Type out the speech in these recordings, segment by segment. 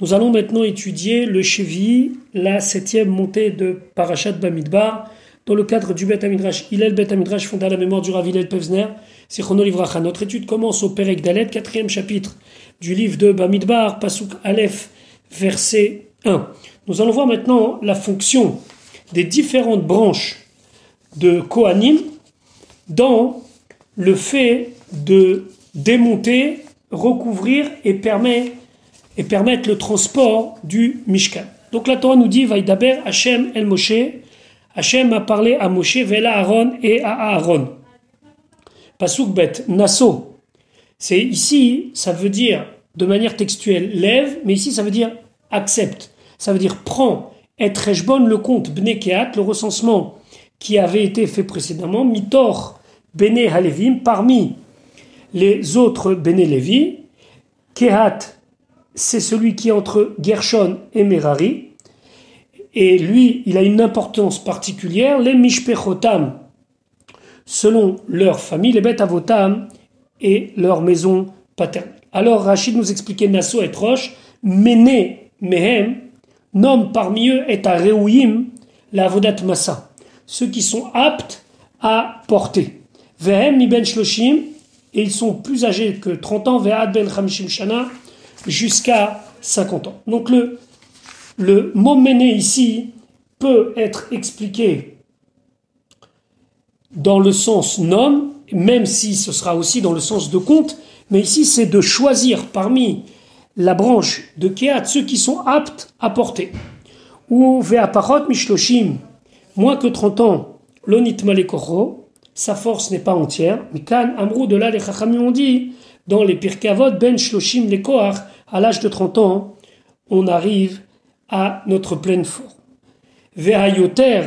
Nous allons maintenant étudier le Chevi, la septième montée de Parashat Bamidbar, dans le cadre du Bet Amidrash Hillel Bet Amidrash fondé à la mémoire du Rav Hillel Pevzner, c'est Livracha. Notre étude commence au Perek Dalet, quatrième chapitre du livre de Bamidbar, Pasuk Aleph, verset 1. Nous allons voir maintenant la fonction des différentes branches de Kohanim dans le fait de démonter, recouvrir et permettre et permettre le transport du Mishkan. Donc la Torah nous dit Vaïdaber Hachem El Moshe. Hachem a parlé à Moshe, Vela Aaron et à Aaron. Pasuk bet, Nasso. C'est ici, ça veut dire de manière textuelle lève, mais ici ça veut dire accepte. Ça veut dire prends, être bonne le compte, Bnekeat, le recensement qui avait été fait précédemment, Mitor, Bene Halevim, parmi les autres Bene Levi, Kehat, c'est celui qui est entre Gershon et Merari. Et lui, il a une importance particulière. Les Mishpechotam, selon leur famille, les bêtes avotam et leur maison paternelle. Alors Rachid nous expliquait Nasso et Roche, Méné, Mehem, nomme parmi eux et à Reouim la Vodat Massa, ceux qui sont aptes à porter. Vehem mi ben shloshim, et ils sont plus âgés que 30 ans, Ve'ad ben chamishim shana, jusqu'à 50 ans. Donc le, le mot mené ici peut être expliqué dans le sens nom, même si ce sera aussi dans le sens de compte, mais ici c'est de choisir parmi la branche de Keat ceux qui sont aptes à porter. Ou Ve'aparot Mishloshim, moins que 30 ans, l'onit malekoro, sa force n'est pas entière, mais Kan Amrou de là les Chachamim dit, dans les Pirkavot, Ben Shloshim les à l'âge de 30 ans, on arrive à notre pleine forme. Vehayoter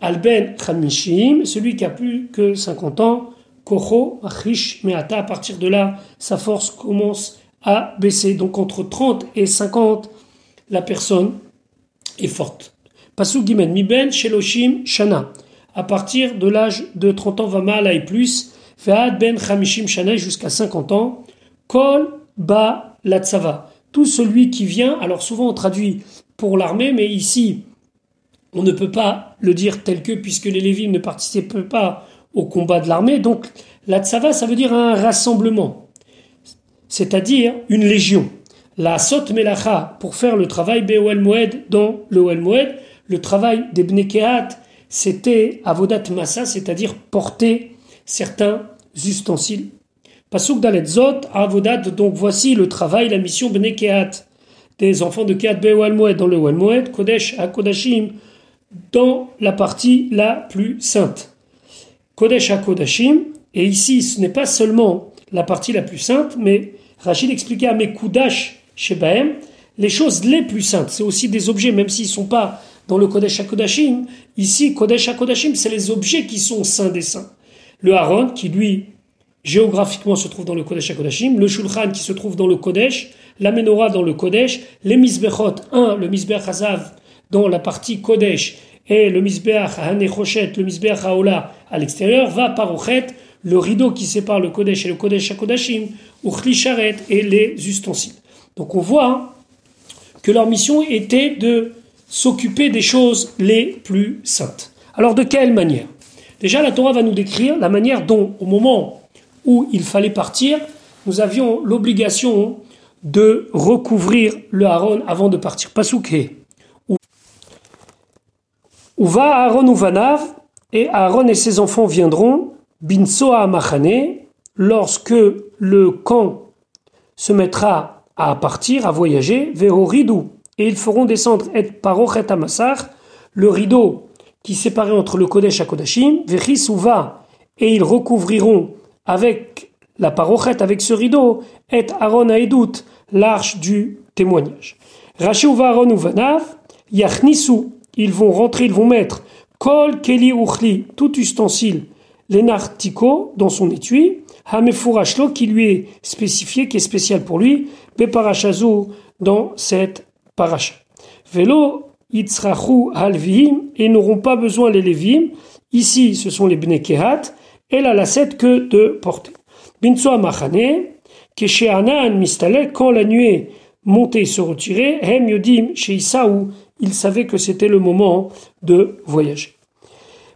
alben chamishim, celui qui a plus que 50 ans, kocho achish meata, à partir de là, sa force commence à baisser. Donc entre 30 et 50, la personne est forte. Pasuk gimen miben sheloshim shana. À partir de l'âge de 30 ans, va mal et plus, ve'ad ben chamishim shana jusqu'à 50 ans, kol ba. Tout celui qui vient, alors souvent on traduit pour l'armée, mais ici on ne peut pas le dire tel que puisque les Lévites ne participent pas au combat de l'armée. Donc la tsava, ça veut dire un rassemblement, c'est-à-dire une légion. La sot melacha pour faire le travail Be'oel Moed dans le Oel Moed, le travail des Bnekehat, c'était avodat massa, c'est-à-dire porter certains ustensiles Pasuk Dalet Zot, Avodat, donc voici le travail, la mission Bene des enfants de Kehat Moed dans le Moed, Kodesh à Kodashim, dans la partie la plus sainte. Kodesh à Kodashim, et ici ce n'est pas seulement la partie la plus sainte, mais Rachid expliquait à mes Kudash Shebahem, les choses les plus saintes, c'est aussi des objets, même s'ils ne sont pas dans le Kodesh HaKodashim. Ici, Kodesh HaKodashim, c'est les objets qui sont saints des saints. Le Haron, qui lui géographiquement se trouve dans le Kodesh HaKodashim, le Shulchan qui se trouve dans le Kodesh, la Menorah dans le Kodesh, les Mizbechot, un, le Mizbech Hazav dans la partie Kodesh, et le Mizbech HaNechoshet, le Mizbech HaOla à l'extérieur, va par Ochet, le rideau qui sépare le Kodesh et le Kodesh HaKodashim, ou Charet et les ustensiles. Donc on voit que leur mission était de s'occuper des choses les plus saintes. Alors de quelle manière? Déjà la Torah va nous décrire la manière dont, au moment où il fallait partir, nous avions l'obligation de recouvrir le Aaron avant de partir. Pasouké. Où va Aaron ou Vanav, et Aaron et ses enfants viendront, Binsoa Machane, lorsque le camp se mettra à partir, à voyager, vers Ridou, et ils feront descendre et Amassar, le rideau qui séparait entre le Kodesh et Kodashim, va, et ils recouvriront avec la parochette, avec ce rideau, et Aaron Aedut, l'arche du témoignage. Rashi ou Aaron ou Vanav, Yachnisu, ils vont rentrer, ils vont mettre Kol Keli Uchli, tout ustensile, l'enartiko dans son étui, Hamefurashlo qui lui est spécifié, qui est spécial pour lui, Beparashazu dans cette paracha. Velo Yitzrachu Halvim, et n'auront pas besoin les Lévim, ici ce sont les Bnekehat, a la set que de porter. Binsoa machane, kesheanan mistale, quand la nuée monter et se retirer, Hem Yodim chez Isaou, ils savaient que c'était le moment de voyager.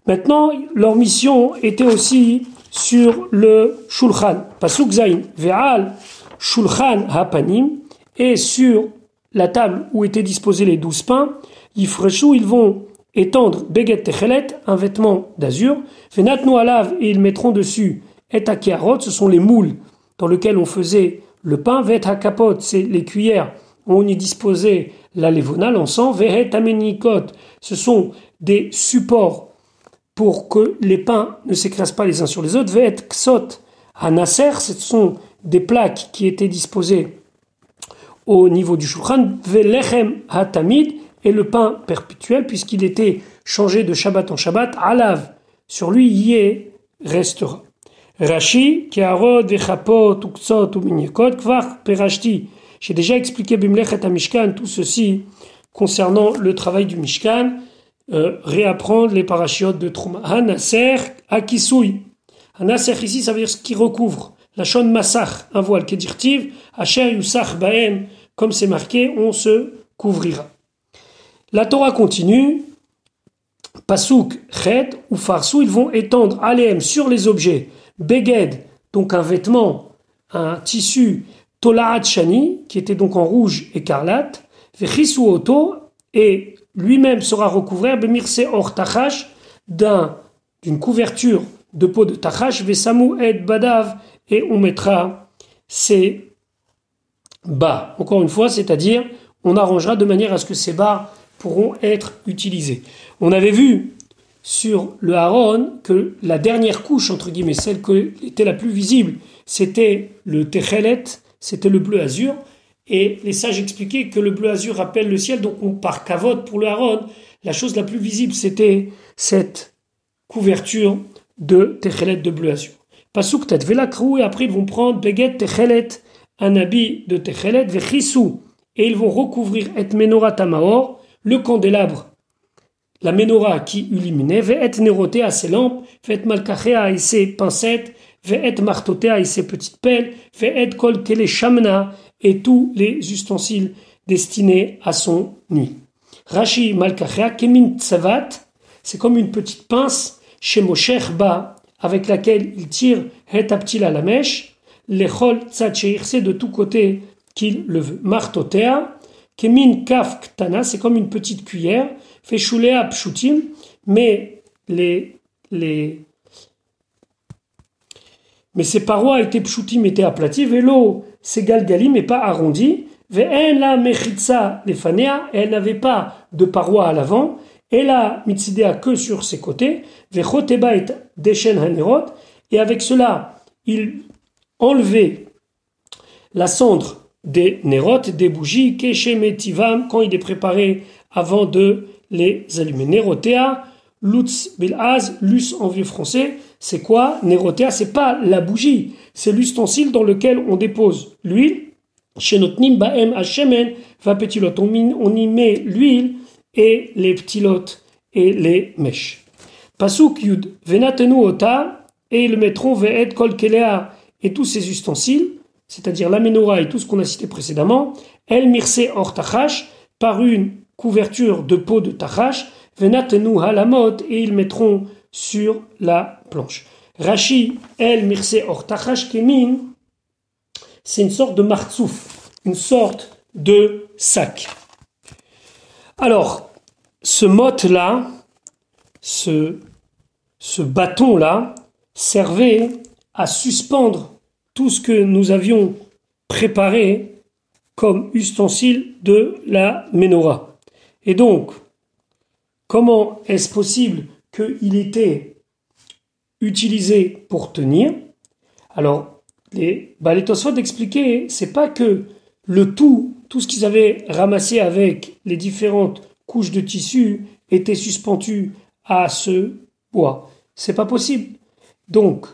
Maintenant, leur mission était aussi sur le Shulchan, Pasuk Zain, Ve'al Shulchan Hapanim, et sur la table où étaient disposés les douze pains, Yifreshu, ils vont étendre Beget Techelet, un vêtement d'azur, Venatnu Alav, et ils mettront dessus Et Akiarot, ce sont les moules dans lesquels on faisait le pain, Vet Hakapot, c'est les cuillères où on y disposait la levona, l'encens, Vehet Amenikot, ce sont des supports pour que les pains ne s'écrasent pas les uns sur les autres. Vehet Ksot Hanaser, ce sont des plaques qui étaient disposées au niveau du Shulchan, Velechem Hatamid, et le pain perpétuel, puisqu'il était changé de Shabbat en Shabbat, Alav, sur lui y restera. Rashi, Kiarod, Vechapot, Uksot, Uminyekot, Kvar, Perashti. J'ai déjà expliqué Bimlechet Mishkan, tout ceci concernant le travail du Mishkan, euh, réapprendre les parachiotes de Trouma. Hanaser, Akisui. Hanaser ici, ça veut dire ce qui recouvre. La shon Massach, un voile kedirtiv, Asher Yusach Baem, comme c'est marqué, on se couvrira. La Torah continue, Pasuk, Chet ou Farsou, ils vont étendre Aleem sur les objets, Beged, donc un vêtement, un tissu, Tolaat Shani, qui était donc en rouge écarlate, Vechisu Oto, et lui-même sera recouvert, Bemirse Or Tachash, d'une couverture de peau de Tachash, Vesamu Ed Badav, et on mettra ses bas. Encore une fois, c'est-à-dire, on arrangera de manière à ce que ces bas pourront être utilisés. On avait vu sur le haron que la dernière couche, entre guillemets, celle qui était la plus visible, c'était le techelet, c'était le bleu azur. Et les sages expliquaient que le bleu azur rappelle le ciel, donc on part kavod pour le haron. La chose la plus visible, c'était cette couverture de techelet de bleu azur. Pasuk tet et après ils vont prendre beget techelet, un habit de techelet, vechisou, et ils vont recouvrir et menorah tamaor, le candélabre, la menorah qui illuminait, ve'et néroté à ses lampes, ve'et malkachéa et ses pincettes, ve'et martotéa et ses petites pelles, ve'et kol shamna et tous les ustensiles destinés à son nuit. Rashi malkachéa kemin tsavat, c'est comme une petite pince chez Mosher Ba, avec laquelle il tire het aptil à la mèche, lechol c'est de tous côtés qu'il le veut. Kemin kaf ktana, c'est comme une petite cuillère. Fait shulea pshutim, mais les, les, mais ses parois étaient pshutim, étaient aplaties. Vélo, c'est galgali, mais pas arrondi. Ve'en la mechitza lefanea, elle n'avait pas de parois à l'avant. Et la mitsidea que sur ses côtés. Ve'choteba et deshen hanerot. Et avec cela, il enlevait la cendre des nérotes, des bougies, metivam, quand il est préparé avant de les allumer. Nérotéa, lutz bilaz, lus en vieux français, c'est quoi Nérotéa, c'est pas la bougie, c'est l'ustensile dans lequel on dépose l'huile. Chez notre baem hashemen, va petit on, y met l'huile et les petits lots et les mèches. Pasuk yud, venatenu ota, et ils mettront ve'et kol et tous ces ustensiles c'est-à-dire la menorah et tout ce qu'on a cité précédemment, El Mirse Or par une couverture de peau de Tachash, Venatenu Halamot, et ils mettront sur la planche. Rashi El Mirse Or Tachash Kemin, c'est une sorte de martsouf, une sorte de sac. Alors, ce motte-là, ce, ce bâton-là, servait à suspendre tout ce que nous avions préparé comme ustensile de la menorah. Et donc, comment est-ce possible qu'il était utilisé pour tenir? Alors, les Balétosphot expliquaient, c'est pas que le tout, tout ce qu'ils avaient ramassé avec les différentes couches de tissu était suspendu à ce bois. C'est pas possible. Donc,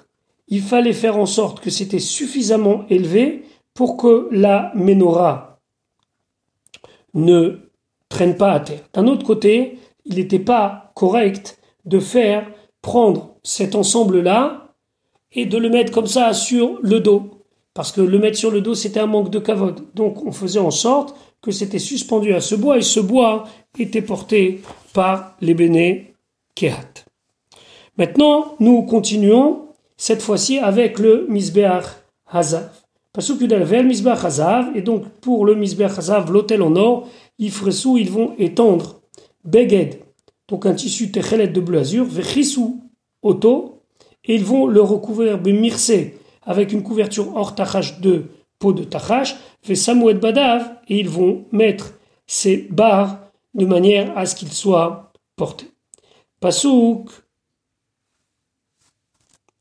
il fallait faire en sorte que c'était suffisamment élevé pour que la menorah ne traîne pas à terre. D'un autre côté, il n'était pas correct de faire prendre cet ensemble-là et de le mettre comme ça sur le dos. parce que le mettre sur le dos, c'était un manque de kavod. Donc on faisait en sorte que c'était suspendu à ce bois, et ce bois était porté par les béné Kehat. Maintenant, nous continuons, cette fois-ci avec le Misbeach Hazav. Pasuk le Misbeach Hazav, et donc pour le Misbeach Hazav, l'hôtel en or, Ifresou, ils vont étendre Beged, donc un tissu techelet de bleu azur, Vechisou, auto, et ils vont le recouvrir Bemirse, avec une couverture hors tachash de peau de tachash, fait samouet badav, et ils vont mettre ces barres de manière à ce qu'ils soient portés. Pasouk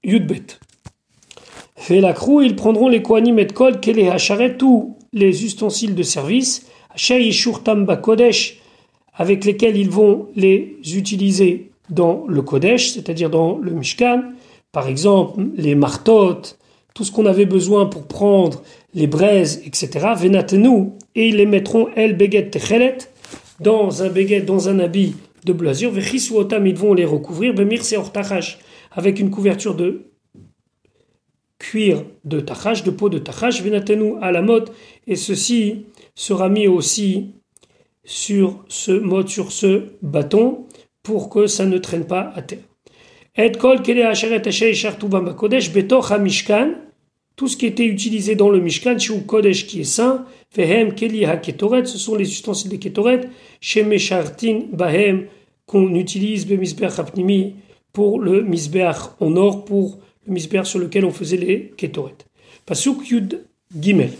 Yudbet. Fait la ils prendront les koanim et kol, les hacharet, tous les ustensiles de service, tamba kodesh, avec lesquels ils vont les utiliser dans le kodesh, c'est-à-dire dans le mishkan, par exemple les martotes, tout ce qu'on avait besoin pour prendre les braises, etc. Venatenu, et ils les mettront el beget techelet, dans un beget, dans un habit de blasure. Vechiswotam, ils vont les recouvrir, bemir tachash, avec une couverture de cuir de tachash, de peau de tachash. Venatenu à la mode, et ceci sera mis aussi sur ce mode, sur ce bâton, pour que ça ne traîne pas à terre. Et kol tout ce qui était utilisé dans le Mishkan, chez Kodesh qui est saint, Vehem Keli HaKetoret, ce sont les ustensiles de Ketoret, chez Meshartin Bahem, qu'on utilise le Misbeach Apnimi pour le Misbeach en or, pour le Misbeach sur lequel on faisait les Ketoret. Pasuk Yud Gimel.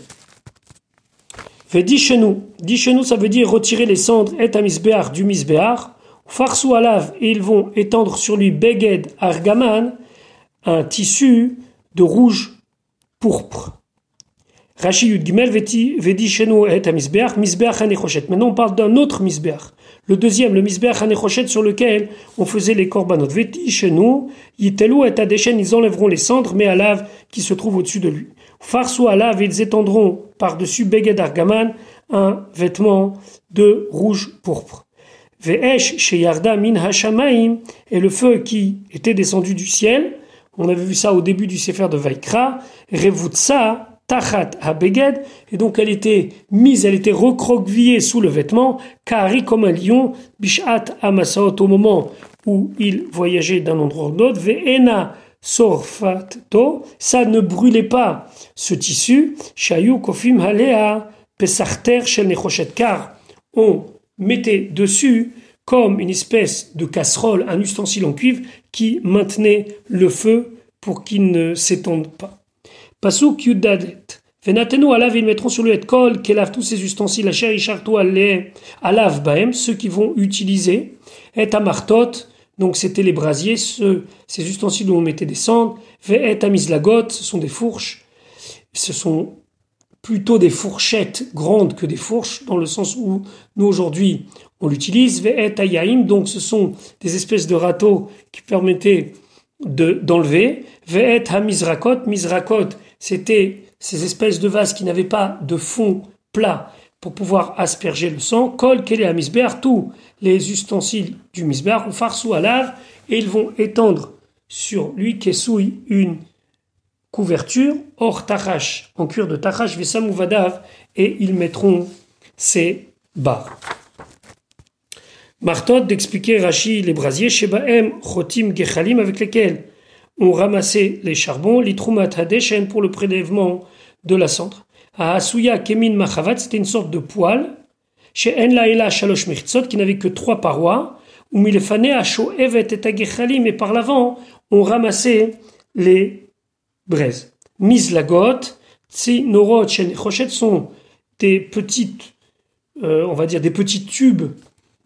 Fait chez nous, chez ça veut dire retirer les cendres et un Misbeach du Misbeach, Farsou Alav, et ils vont étendre sur lui Beged Argaman, un tissu de rouge pourpre. Rashi Yud Gimel Vedi Shenu et Misbeach, Misbeach Hanechochet. Maintenant on parle d'un autre Misbeach. Le deuxième, le Misbeach sur lequel on faisait les korbanot. Vedi Shenu, Yitelu et Adeshen, ils enlèveront les cendres, mais à lave qui se trouve au-dessus de lui. Farsu à lave, ils étendront par-dessus Beged Argaman un vêtement de rouge pourpre. Ve'esh Sheyarda Min Hashamaim, et le feu qui était descendu du ciel, on avait vu ça au début du Sefer de Vaikra. Revutsa, Tachat Habeged. Et donc elle était mise, elle était recroquevillée sous le vêtement. Kari comme un lion. Bishat Amasaot au moment où il voyageait d'un endroit à l'autre. Ve'ena Sorfato. Ça ne brûlait pas ce tissu. Shayu Kofim Halea. Pesarter Shel Car on mettait dessus comme une espèce de casserole, un ustensile en cuivre qui maintenait le feu pour qu'il ne s'étende pas. Pasuk Yudadet. Venatenu alav, ils mettront sur le kol, qui lave tous ces ustensiles, asher ishartu alav baem, ceux qui vont utiliser, et amartot, donc c'était les brasiers, ceux, ces ustensiles où on mettait des cendres, et amislagot, ce sont des fourches, ce sont plutôt des fourchettes grandes que des fourches, dans le sens où nous aujourd'hui on l'utilise. Ve'et ayaim, donc ce sont des espèces de râteaux qui permettaient de, d'enlever. Ve'et hamizrakot, mizrakot, c'était ces espèces de vases qui n'avaient pas de fond plat pour pouvoir asperger le sang. Kol kele hamizbear, tous les ustensiles du misbear, ou farsou à lave, et ils vont étendre sur lui kesouille une couverture hors tachash, en cuir de tachash, vesam ou vadav, et ils mettront ces barres. Martot d'expliquer Rashi les brasiers, Shebaem, Chotim, Gechalim, avec lesquels on ramassait les charbons, l'itrumat hadeshen pour le prélèvement de la cendre. À Asuya Kemin Machavat, c'était une sorte de poêle. Chez En Shalosh Mirtzot, qui n'avait que trois parois. Où Milefane, Asho Evet et Gechalim, et par l'avant, on ramassait les braises. Mislagot, Tsi Norot, Chochet sont des petites, euh, on va dire des petits tubes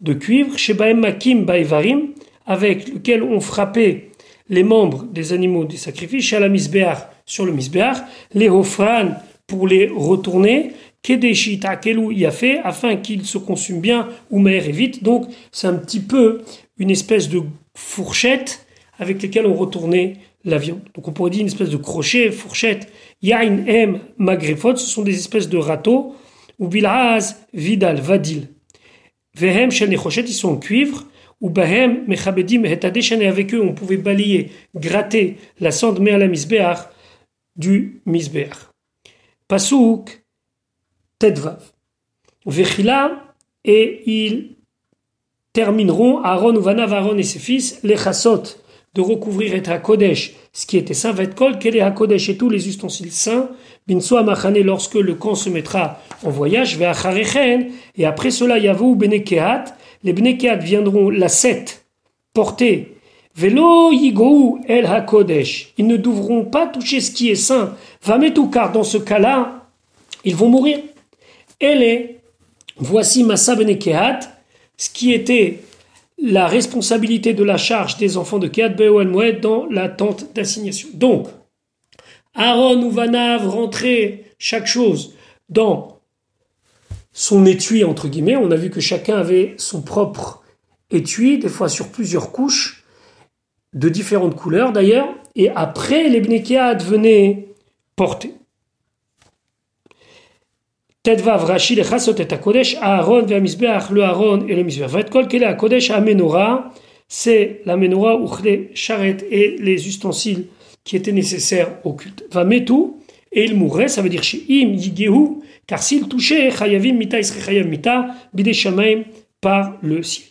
de cuivre, chez Makim Baevarim, avec lequel on frappait les membres des animaux du sacrifice, la misbeach sur le misbeach, les hofran pour les retourner, kedeshita kelou y a fait, afin qu'ils se consument bien, ou mer vite. Donc c'est un petit peu une espèce de fourchette avec laquelle on retournait la viande. Donc on pourrait dire une espèce de crochet, fourchette. Yain M magrefot, ce sont des espèces de râteaux, ou bilaz vidal vadil. Vehem shel ils sont en cuivre. Ou bahem mechabedim et avec eux, on pouvait balayer, gratter la cendre mais à la misbeach du misbeach. Pasuk Tedvav. Vechila, et ils termineront, Aaron, Uvanav, Aaron et ses fils, les chassot, de recouvrir et Kodesh, ce qui était saint, Vetkol, quel est Kodesh et tous les ustensiles saints, Binso Machane, lorsque le camp se mettra en voyage, Veacharechen, et après cela, Yavou, Benekehat, les Benekehat viendront la 7 porter Velo yigou el hakodesh. Ils ne devront pas toucher ce qui est saint. car dans ce cas-là, ils vont mourir. Elle est, voici Massa Benekehat, ce qui était la responsabilité de la charge des enfants de Kehat Moed dans la tente d'assignation. Donc, Aaron ou Vanav rentraient chaque chose dans son étui, entre guillemets. On a vu que chacun avait son propre étui, des fois sur plusieurs couches de différentes couleurs d'ailleurs, et après les Bnekiad venaient porter. Tedvav Rashi le Chasot et Kodesh, Aaron Misbeach, le Aaron et le Misbeach. Va kol quel est Kodesh à Menorah, c'est la Menorah ou les charrettes et les ustensiles qui étaient nécessaires au culte. Va tout et il mourrait, ça veut dire chez Im Yigehu, car s'il touchait Chayavim Mita Isre Mita, Bideshamaim par le ciel.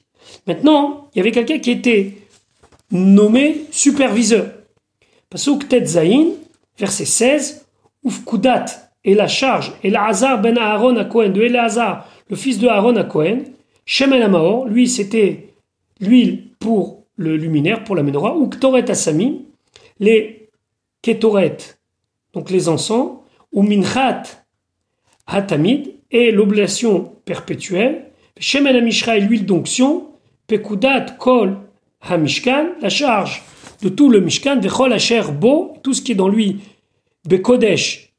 Maintenant, il y avait quelqu'un qui était nommé superviseur. Pasuk Tet Zayin, verset 16, Ufkudat et la charge, et Hazar ben Aaron à Cohen, de Eleazar, le fils de Aaron à Cohen, Shemen Amaor, lui c'était l'huile pour le luminaire, pour la menorah, ou Ktoret Asami, les Ketoret, donc les encens, ou Minchat Hatamid, et l'oblation perpétuelle, Shemen Amishra et l'huile d'onction, Pekudat Kol Hamishkan, la charge de tout le Mishkan, Vechol Asher Bo, tout ce qui est dans lui, Bekodesh,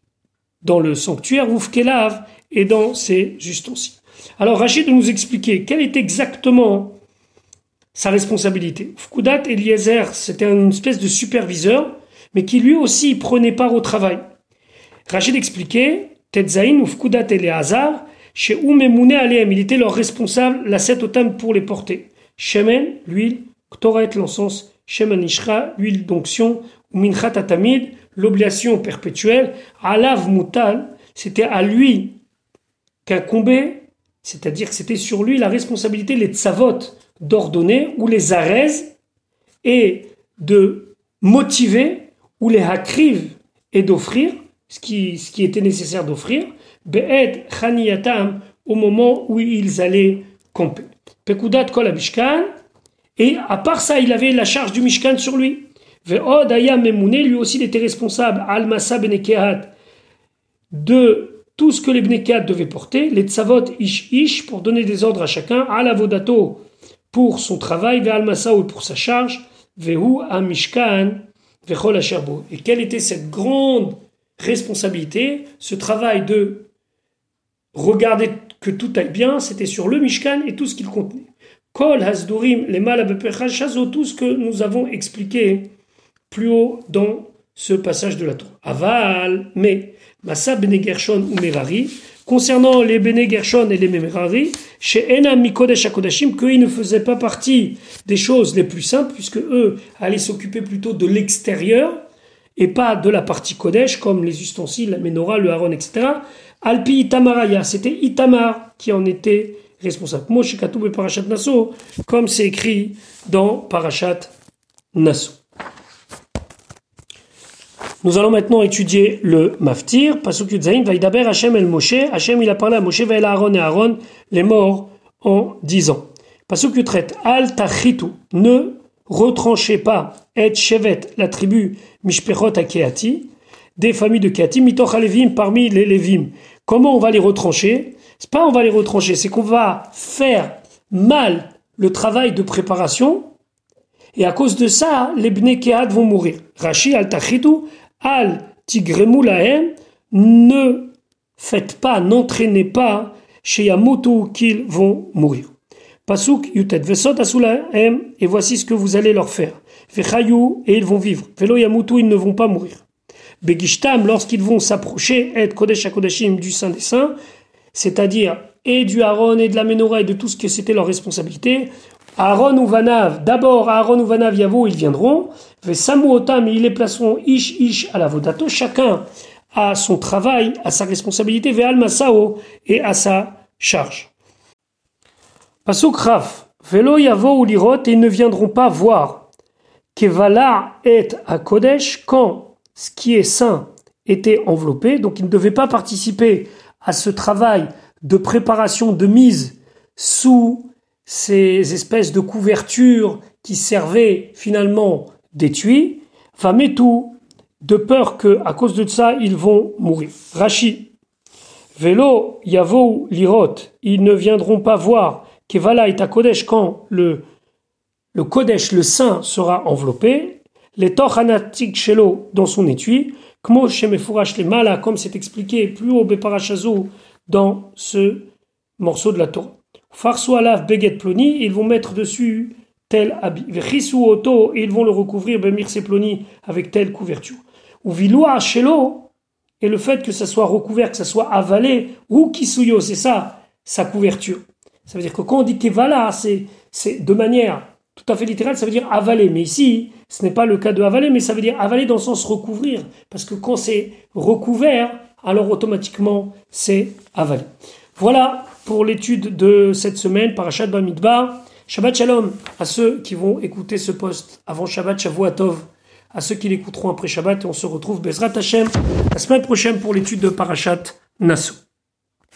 dans le sanctuaire, Vufkelav, et dans ses ustensiles. Alors Rachid nous expliquer quelle est exactement sa responsabilité. Fkudat Eliezer, c'était une espèce de superviseur, mais qui lui aussi prenait part au travail. Rachid expliquait, Tetzain ou Fkudat Eleazar, chez Oumemoune Aleem, il était leur responsable, la sept pour les porter. Shemen, l'huile, Ktoret, l'encens, Shemanishra, l'huile d'onction, ou Minchat l'oblation perpétuelle, Alav Mutal, c'était à lui qu'incombait, c'est-à-dire que c'était sur lui la responsabilité, les tsavot, d'ordonner, ou les arèzes, et de motiver, ou les hakriv, et d'offrir, ce qui, ce qui était nécessaire d'offrir, Be'ed Chaniyatam, au moment où ils allaient camper. Pekudat Kol et à part ça, il avait la charge du Mishkan sur lui. Ve'od Aya lui aussi, il était responsable, Al-Masa de tout ce que les Benekehat devaient porter, les Tzavot Ish Ish, pour donner des ordres à chacun, Al-Avodato, pour son travail, Ve'al-Masa pour sa charge, Ve'hu Amishkan. Et quelle était cette grande responsabilité, ce travail de regarder que tout aille bien, c'était sur le Mishkan et tout ce qu'il contenait. Kol Hasdurim, les tout ce que nous avons expliqué plus haut dans ce passage de la Torah. Aval, mais, Massa Bene Gershon ou Merari, concernant les Bene Gershon et les Merari, chez Enam Mikodesh Akodashim, qu'ils ne faisaient pas partie des choses les plus simples, puisque eux allaient s'occuper plutôt de l'extérieur, et pas de la partie Kodesh, comme les ustensiles, la menorah, le haron, etc. Alpi Itamaraya, c'était Itamar qui en était responsable. Moshe Katoub et Parashat Nassau, comme c'est écrit dans Parashat Nassau. Nous allons maintenant étudier le Maftir. Pasuk Yudzaïn, Vaïdaber Hachem el Moshe. Hachem il a parlé à Moshe, Vaïla Aaron et Aaron, les morts en disant. Pasuk Yutret, Al Tachitu, ne retranchez pas, et Shevet, la tribu Mishpechot Akeati, des familles de Keati, Mitoch Alevim, parmi les Levim. Comment on va les retrancher? C'est pas on va les retrancher, c'est qu'on va faire mal le travail de préparation et à cause de ça, les bnekead vont mourir. Rashi al tachitu al tigremu lahem, ne faites pas, n'entraînez pas chez Yamutu qu'ils vont mourir. Pasuk yutet vesot asulahem, et voici ce que vous allez leur faire. Vechayu, et ils vont vivre. Velo yamutu, ils ne vont pas mourir. Begishtam, lorsqu'ils vont s'approcher, et kodesh kodeshim du Saint des Saints, c'est-à-dire et du Aaron et de la Menorah et de tout ce que c'était leur responsabilité. Aaron ou Vanav, d'abord Aaron ou Vanav Yavo, ils viendront. Samu Otam, ils les placeront ish ish à la Vodato, chacun à son travail, à sa responsabilité, ve'al masao, et à sa charge. Pasuk Raf, velo yavo ou lirot, et ils ne viendront pas voir. Kevala est à Kodesh, quand ce qui est saint était enveloppé, donc ils ne devaient pas participer à ce travail de préparation, de mise sous ces espèces de couvertures qui servaient finalement d'étui, tout de peur que à cause de ça ils vont mourir. Rachi, vélo, yavo, lirot, ils ne viendront pas voir Kevala et à Kodesh quand le le Kodesh, le saint, sera enveloppé, les tochanatik shelo dans son étui, kmo shemefurash les mala, comme c'est expliqué plus haut beparachazou dans ce morceau de la Torah. Farso alav beget ploni, ils vont mettre dessus tel habit. Vechisou auto, ils vont le recouvrir bemir ploni avec telle couverture. Ou viloa shelo, et le fait que ça soit recouvert, que ça soit avalé, ou kisuyo, c'est ça, sa couverture. Ça veut dire que quand on dit kevala, c'est, c'est de manière tout à fait littérale, ça veut dire avaler. Mais ici, ce n'est pas le cas de avaler, mais ça veut dire avaler dans le sens recouvrir. Parce que quand c'est recouvert, alors automatiquement, c'est avalé. Voilà pour l'étude de cette semaine, Parashat Bamidbar. Shabbat Shalom à ceux qui vont écouter ce poste avant Shabbat Shavuatov, à ceux qui l'écouteront après Shabbat, et on se retrouve Bezrat Hashem la semaine prochaine pour l'étude de Parashat Nassau.